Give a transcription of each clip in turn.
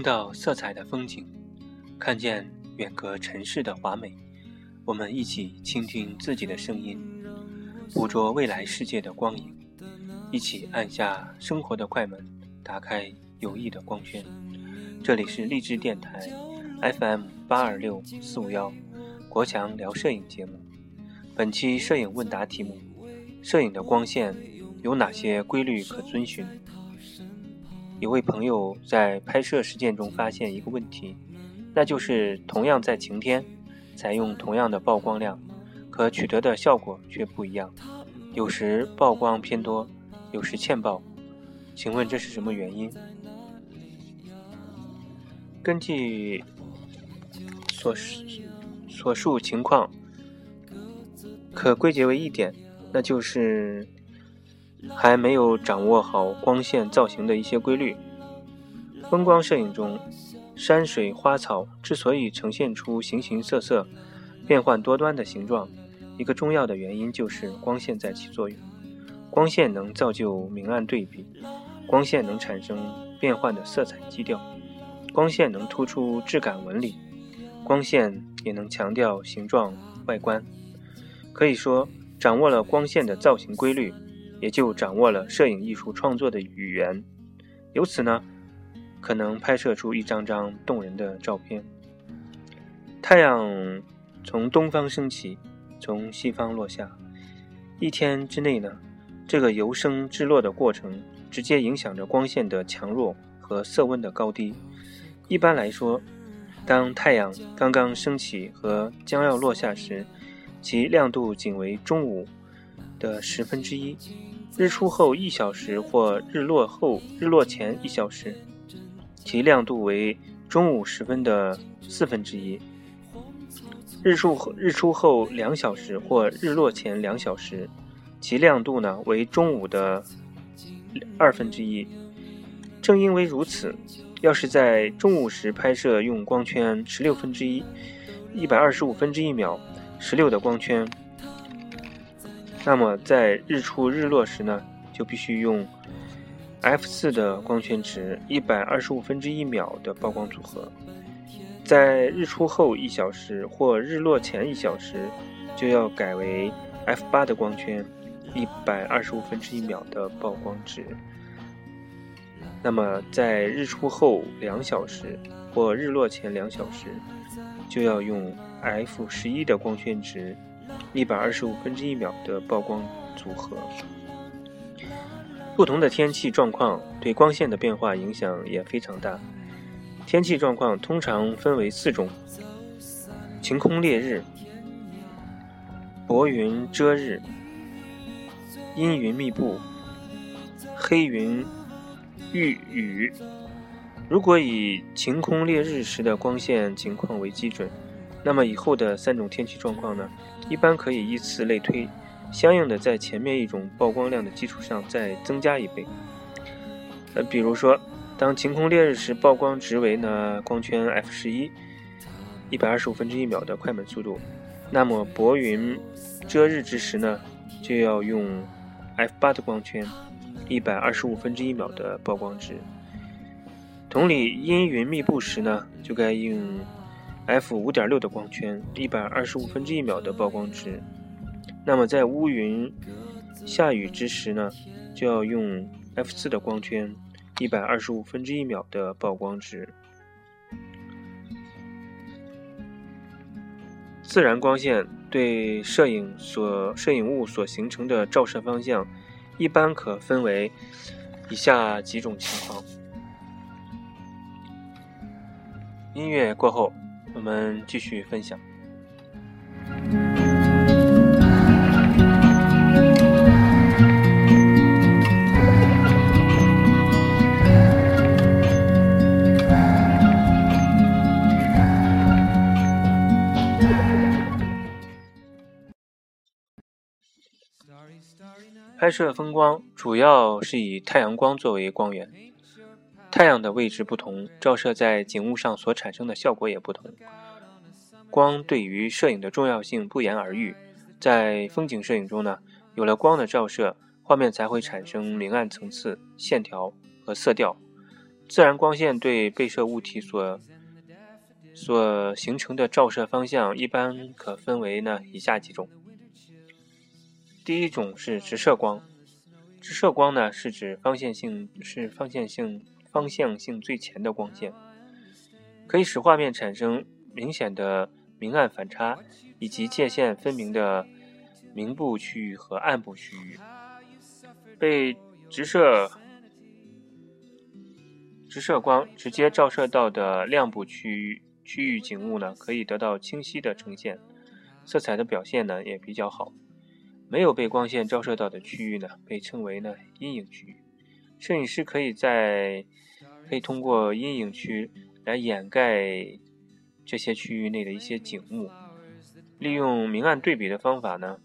听到色彩的风景，看见远隔尘世的华美，我们一起倾听自己的声音，捕捉未来世界的光影，一起按下生活的快门，打开有益的光圈。这里是励志电台 FM 八二六四五幺，国强聊摄影节目。本期摄影问答题目：摄影的光线有哪些规律可遵循？一位朋友在拍摄实践中发现一个问题，那就是同样在晴天，采用同样的曝光量，可取得的效果却不一样。有时曝光偏多，有时欠曝，请问这是什么原因？根据所所述情况，可归结为一点，那就是。还没有掌握好光线造型的一些规律。风光摄影中，山水花草之所以呈现出形形色色、变幻多端的形状，一个重要的原因就是光线在起作用。光线能造就明暗对比，光线能产生变幻的色彩基调，光线能突出质感纹理，光线也能强调形状外观。可以说，掌握了光线的造型规律。也就掌握了摄影艺术创作的语言，由此呢，可能拍摄出一张张动人的照片。太阳从东方升起，从西方落下，一天之内呢，这个由升至落的过程，直接影响着光线的强弱和色温的高低。一般来说，当太阳刚刚升起和将要落下时，其亮度仅为中午的十分之一。日出后一小时或日落后日落前一小时，其亮度为中午时分的四分之一；日出日出后两小时或日落前两小时，其亮度呢为中午的二分之一。正因为如此，要是在中午时拍摄用光圈十六分之一，一百二十五分之一秒，十六的光圈。那么在日出日落时呢，就必须用 f 四的光圈值，一百二十五分之一秒的曝光组合；在日出后一小时或日落前一小时，就要改为 f 八的光圈，一百二十五分之一秒的曝光值。那么在日出后两小时或日落前两小时，就要用 f 十一的光圈值。一百二十五分之一秒的曝光组合，不同的天气状况对光线的变化影响也非常大。天气状况通常分为四种：晴空烈日、薄云遮日、阴云密布、黑云遇雨。如果以晴空烈日时的光线情况为基准。那么以后的三种天气状况呢，一般可以依次类推，相应的在前面一种曝光量的基础上再增加一倍。呃，比如说，当晴空烈日时，曝光值为呢光圈 f 十一，一百二十五分之一秒的快门速度，那么薄云遮日之时呢，就要用 f 八的光圈，一百二十五分之一秒的曝光值。同理，阴云密布时呢，就该用。F 五点六的光圈，一百二十五分之一秒的曝光值。那么在乌云下雨之时呢，就要用 f 四的光圈，一百二十五分之一秒的曝光值。自然光线对摄影所摄影物所形成的照射方向，一般可分为以下几种情况。音乐过后。我们继续分享。拍摄风光主要是以太阳光作为光源。太阳的位置不同，照射在景物上所产生的效果也不同。光对于摄影的重要性不言而喻。在风景摄影中呢，有了光的照射，画面才会产生明暗层次、线条和色调。自然光线对被摄物体所所形成的照射方向，一般可分为呢以下几种。第一种是直射光，直射光呢是指方向性是方向性方向性最强的光线，可以使画面产生明显的明暗反差，以及界限分明的明部区域和暗部区域。被直射直射光直接照射到的亮部区域区域景物呢，可以得到清晰的呈现，色彩的表现呢也比较好。没有被光线照射到的区域呢，被称为呢阴影区域。摄影师可以在可以通过阴影区来掩盖这些区域内的一些景物，利用明暗对比的方法呢，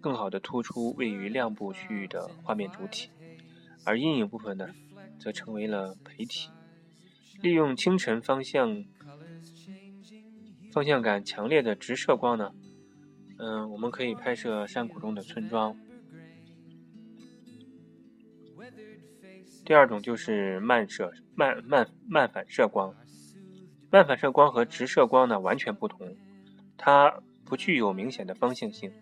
更好的突出位于亮部区域的画面主体，而阴影部分呢，则成为了陪体。利用清晨方向方向感强烈的直射光呢。嗯，我们可以拍摄山谷中的村庄。第二种就是慢射、慢慢慢反射光。慢反射光和直射光呢完全不同，它不具有明显的方向性，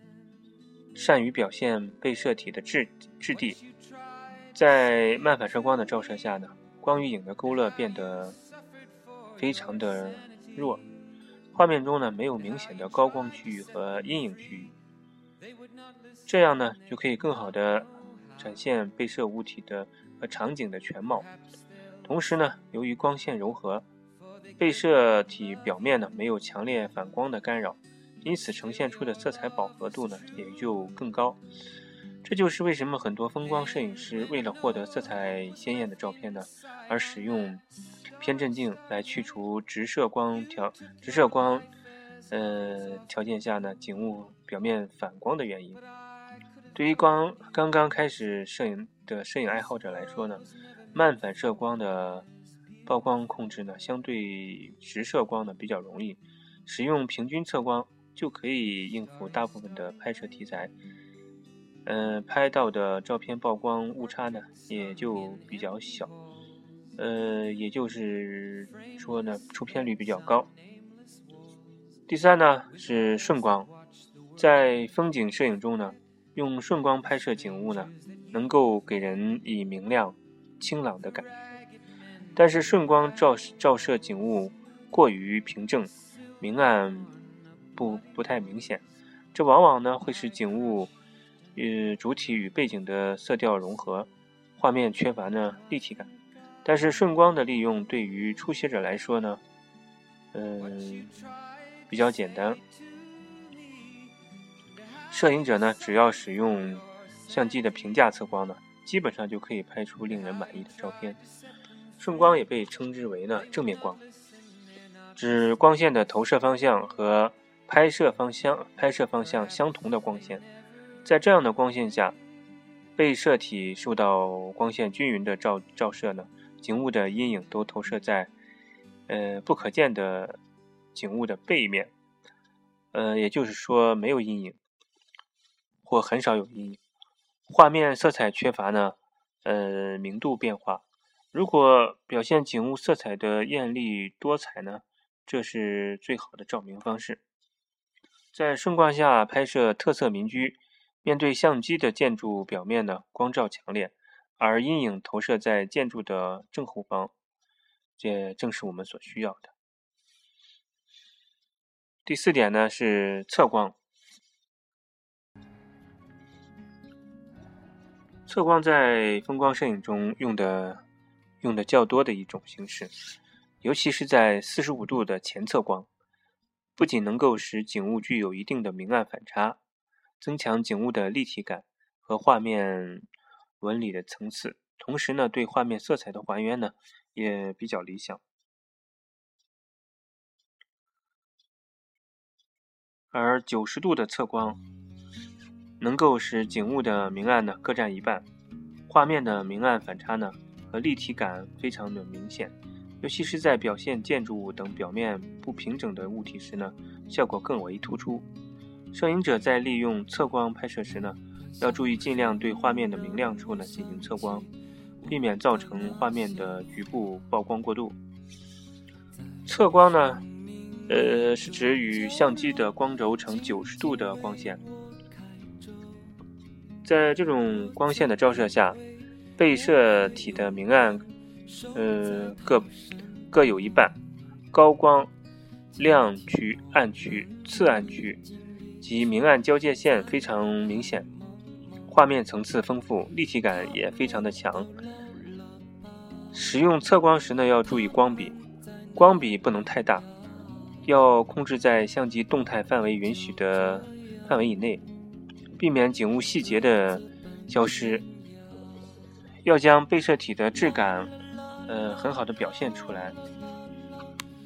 善于表现被摄体的质质地。在慢反射光的照射下呢，光与影的勾勒变得非常的弱。画面中呢没有明显的高光区域和阴影区域，这样呢就可以更好的展现被摄物体的和场景的全貌。同时呢，由于光线柔和，被摄体表面呢没有强烈反光的干扰，因此呈现出的色彩饱和度呢也就更高。这就是为什么很多风光摄影师为了获得色彩鲜艳的照片呢，而使用。偏振镜来去除直射光条直射光，呃条件下呢景物表面反光的原因。对于光刚刚开始摄影的摄影爱好者来说呢，慢反射光的曝光控制呢相对直射光呢比较容易，使用平均测光就可以应付大部分的拍摄题材。嗯，拍到的照片曝光误差呢也就比较小。呃，也就是说呢，出片率比较高。第三呢是顺光，在风景摄影中呢，用顺光拍摄景物呢，能够给人以明亮、清朗的感觉。但是顺光照照射景物过于平正，明暗不不太明显，这往往呢会使景物与主体与背景的色调融合，画面缺乏呢立体感。但是顺光的利用对于初学者来说呢，嗯，比较简单。摄影者呢，只要使用相机的平价测光呢，基本上就可以拍出令人满意的照片。顺光也被称之为呢正面光，指光线的投射方向和拍摄方向拍摄方向相同的光线。在这样的光线下，被摄体受到光线均匀的照照射呢。景物的阴影都投射在，呃，不可见的景物的背面，呃，也就是说没有阴影，或很少有阴影。画面色彩缺乏呢，呃，明度变化。如果表现景物色彩的艳丽多彩呢，这是最好的照明方式。在顺光下拍摄特色民居，面对相机的建筑表面呢，光照强烈。而阴影投射在建筑的正后方，这正是我们所需要的。第四点呢是侧光，侧光在风光摄影中用的用的较多的一种形式，尤其是在四十五度的前侧光，不仅能够使景物具有一定的明暗反差，增强景物的立体感和画面。纹理的层次，同时呢，对画面色彩的还原呢也比较理想。而九十度的侧光，能够使景物的明暗呢各占一半，画面的明暗反差呢和立体感非常的明显，尤其是在表现建筑物等表面不平整的物体时呢，效果更为突出。摄影者在利用侧光拍摄时呢。要注意，尽量对画面的明亮处呢进行测光，避免造成画面的局部曝光过度。侧光呢，呃，是指与相机的光轴成九十度的光线。在这种光线的照射下，被摄体的明暗，呃，各各有一半，高光亮区、暗区、次暗区及明暗交界线非常明显，画面层次丰富，立体感也非常的强。使用测光时呢，要注意光比，光比不能太大，要控制在相机动态范围允许的范围以内。避免景物细节的消失，要将被摄体的质感，呃，很好的表现出来。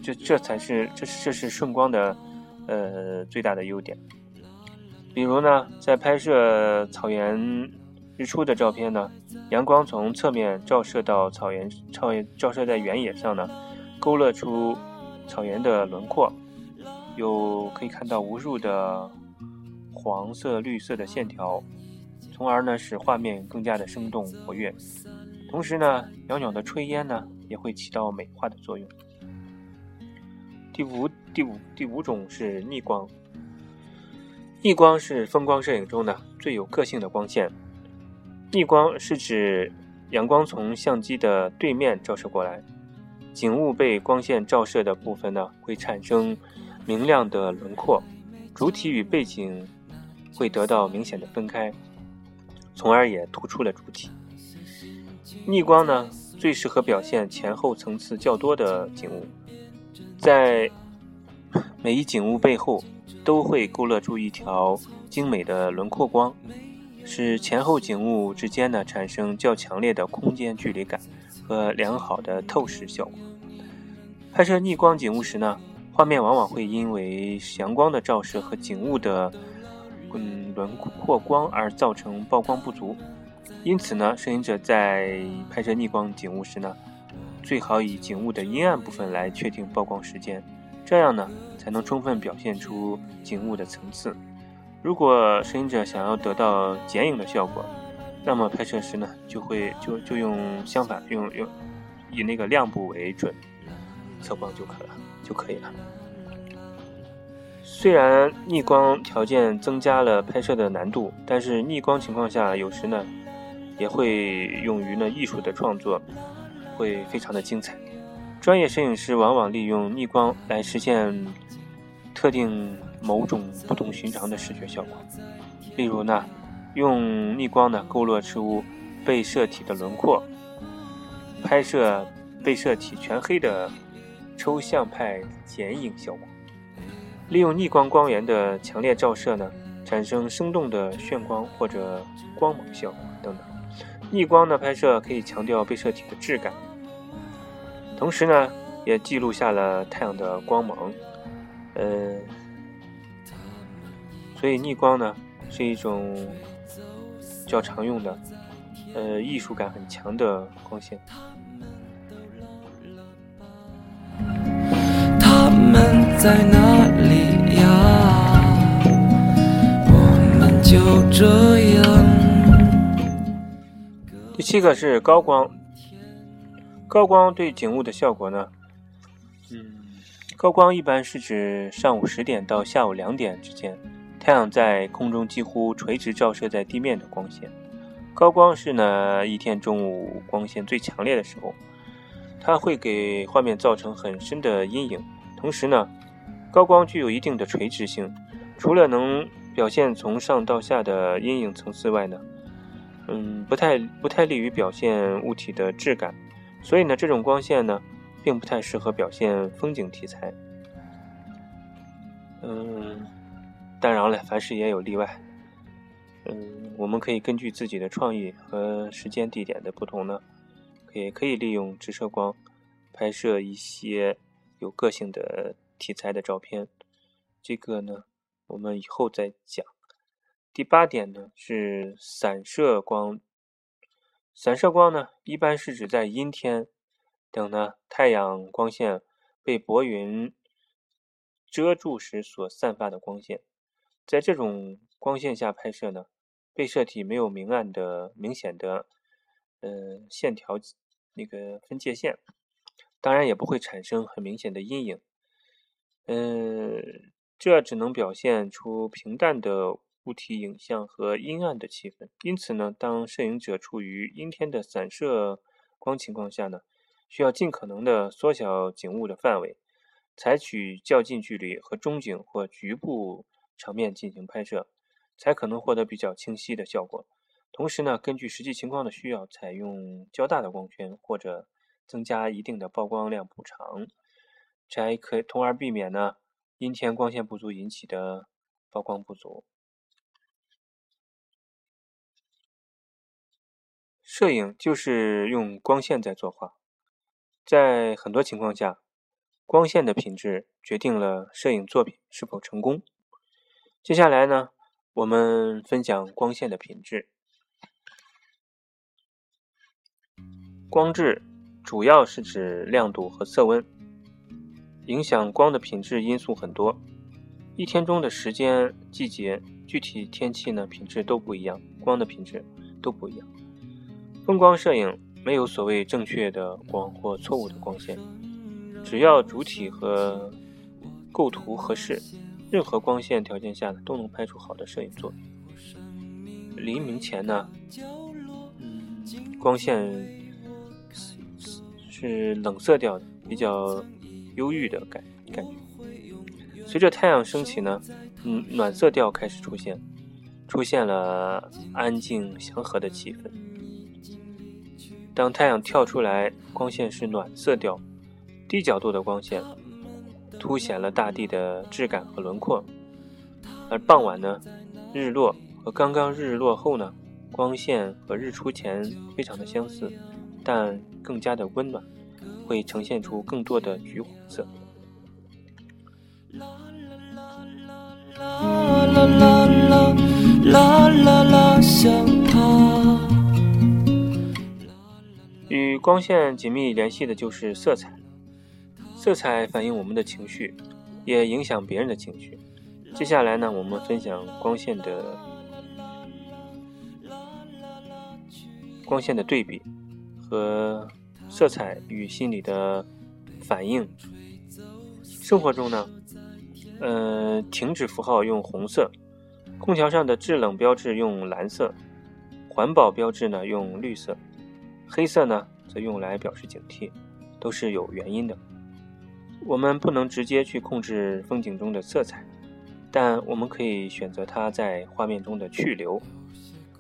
这这才是这是这是顺光的，呃，最大的优点。比如呢，在拍摄草原日出的照片呢，阳光从侧面照射到草原，照照射在原野上呢，勾勒出草原的轮廓，有可以看到无数的。黄色、绿色的线条，从而呢使画面更加的生动活跃。同时呢，袅袅的炊烟呢也会起到美化的作用。第五、第五、第五种是逆光。逆光是风光摄影中呢最有个性的光线。逆光是指阳光从相机的对面照射过来，景物被光线照射的部分呢会产生明亮的轮廓，主体与背景。会得到明显的分开，从而也突出了主体。逆光呢，最适合表现前后层次较多的景物，在每一景物背后都会勾勒出一条精美的轮廓光，使前后景物之间呢产生较强烈的空间距离感和良好的透视效果。拍摄逆光景物时呢，画面往往会因为阳光的照射和景物的嗯，轮廓光而造成曝光不足，因此呢，摄影者在拍摄逆光景物时呢，最好以景物的阴暗部分来确定曝光时间，这样呢，才能充分表现出景物的层次。如果摄影者想要得到剪影的效果，那么拍摄时呢，就会就就用相反，用用以那个亮部为准，测光就可了，就可以了。虽然逆光条件增加了拍摄的难度，但是逆光情况下，有时呢也会用于呢艺术的创作，会非常的精彩。专业摄影师往往利用逆光来实现特定某种不同寻常的视觉效果。例如呢，用逆光呢勾勒出被摄体的轮廓，拍摄被摄体全黑的抽象派剪影效果。利用逆光光源的强烈照射呢，产生生动的炫光或者光芒效果等等。逆光的拍摄可以强调被摄体的质感，同时呢，也记录下了太阳的光芒。呃，所以逆光呢是一种较常用的，呃，艺术感很强的光线。他们在哪就这样。第七个是高光，高光对景物的效果呢？嗯，高光一般是指上午十点到下午两点之间，太阳在空中几乎垂直照射在地面的光线。高光是呢一天中午光线最强烈的时候，它会给画面造成很深的阴影。同时呢，高光具有一定的垂直性，除了能表现从上到下的阴影层次外呢，嗯，不太不太利于表现物体的质感，所以呢，这种光线呢，并不太适合表现风景题材。嗯，当然了，凡事也有例外。嗯，我们可以根据自己的创意和时间地点的不同呢，也可以利用直射光拍摄一些有个性的题材的照片。这个呢。我们以后再讲。第八点呢是散射光。散射光呢，一般是指在阴天等呢太阳光线被薄云遮住时所散发的光线。在这种光线下拍摄呢，被摄体没有明暗的明显的呃线条那个分界线，当然也不会产生很明显的阴影。嗯，这只能表现出平淡的物体影像和阴暗的气氛。因此呢，当摄影者处于阴天的散射光情况下呢，需要尽可能的缩小景物的范围，采取较近距离和中景或局部场面进行拍摄，才可能获得比较清晰的效果。同时呢，根据实际情况的需要，采用较大的光圈或者增加一定的曝光量补偿。才可，从而避免呢阴天光线不足引起的曝光不足。摄影就是用光线在作画，在很多情况下，光线的品质决定了摄影作品是否成功。接下来呢，我们分享光线的品质。光质主要是指亮度和色温。影响光的品质因素很多，一天中的时间、季节、具体天气呢，品质都不一样，光的品质都不一样。风光摄影没有所谓正确的光或错误的光线，只要主体和构图合适，任何光线条件下，都能拍出好的摄影作品。黎明前呢，嗯，光线是冷色调的，比较。忧郁的感感觉。随着太阳升起呢，嗯，暖色调开始出现，出现了安静祥和的气氛。当太阳跳出来，光线是暖色调，低角度的光线凸显了大地的质感和轮廓。而傍晚呢，日落和刚刚日落后呢，光线和日出前非常的相似，但更加的温暖。会呈现出更多的橘黄色。与光线紧密联系的就是色彩，色彩反映我们的情绪，也影响别人的情绪。接下来呢，我们分享光线的光线的对比和。色彩与心理的反应。生活中呢，呃，停止符号用红色，空调上的制冷标志用蓝色，环保标志呢用绿色，黑色呢则用来表示警惕，都是有原因的。我们不能直接去控制风景中的色彩，但我们可以选择它在画面中的去留。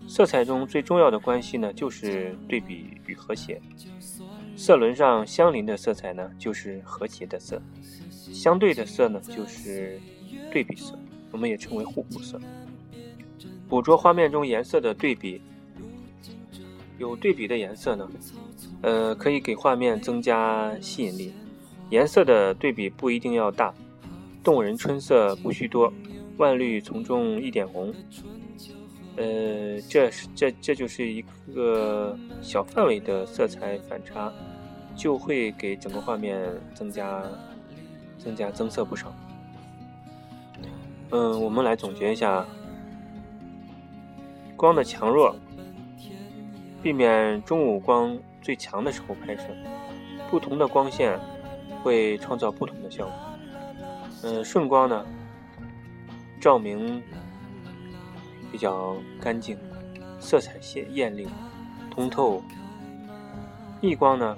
色彩中最重要的关系呢，就是对比与和谐。色轮上相邻的色彩呢，就是和谐的色；相对的色呢，就是对比色，我们也称为互补色。捕捉画面中颜色的对比，有对比的颜色呢，呃，可以给画面增加吸引力。颜色的对比不一定要大，动人春色不需多，万绿丛中一点红。呃，这是这这就是一个小范围的色彩反差，就会给整个画面增加增加增色不少。嗯，我们来总结一下光的强弱，避免中午光最强的时候拍摄，不同的光线会创造不同的效果。嗯，顺光呢，照明。比较干净，色彩鲜艳丽、通透。逆光呢，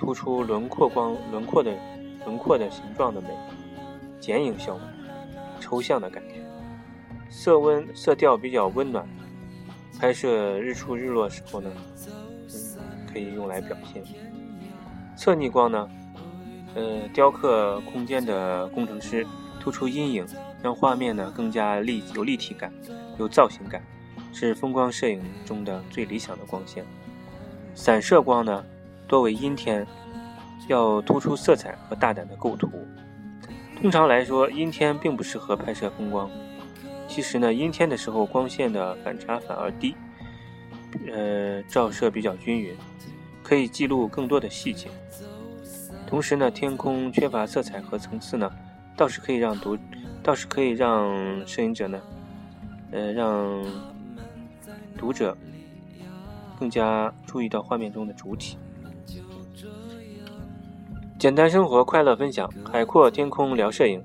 突出轮廓光轮廓的轮廓的形状的美，剪影效果，抽象的感觉。色温色调比较温暖，拍摄日出日落时候呢，嗯可以用来表现。侧逆光呢，呃，雕刻空间的工程师突出阴影。让画面呢更加立有立体感，有造型感，是风光摄影中的最理想的光线。散射光呢多为阴天，要突出色彩和大胆的构图。通常来说，阴天并不适合拍摄风光。其实呢，阴天的时候光线的反差反而低，呃，照射比较均匀，可以记录更多的细节。同时呢，天空缺乏色彩和层次呢，倒是可以让读。倒是可以让摄影者呢，呃，让读者更加注意到画面中的主体。简单生活，快乐分享，海阔天空聊摄影。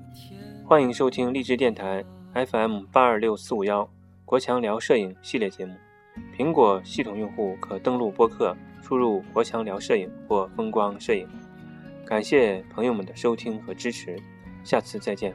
欢迎收听励志电台 FM 八二六四五幺国强聊摄影系列节目。苹果系统用户可登录播客，输入“国强聊摄影”或“风光摄影”。感谢朋友们的收听和支持，下次再见。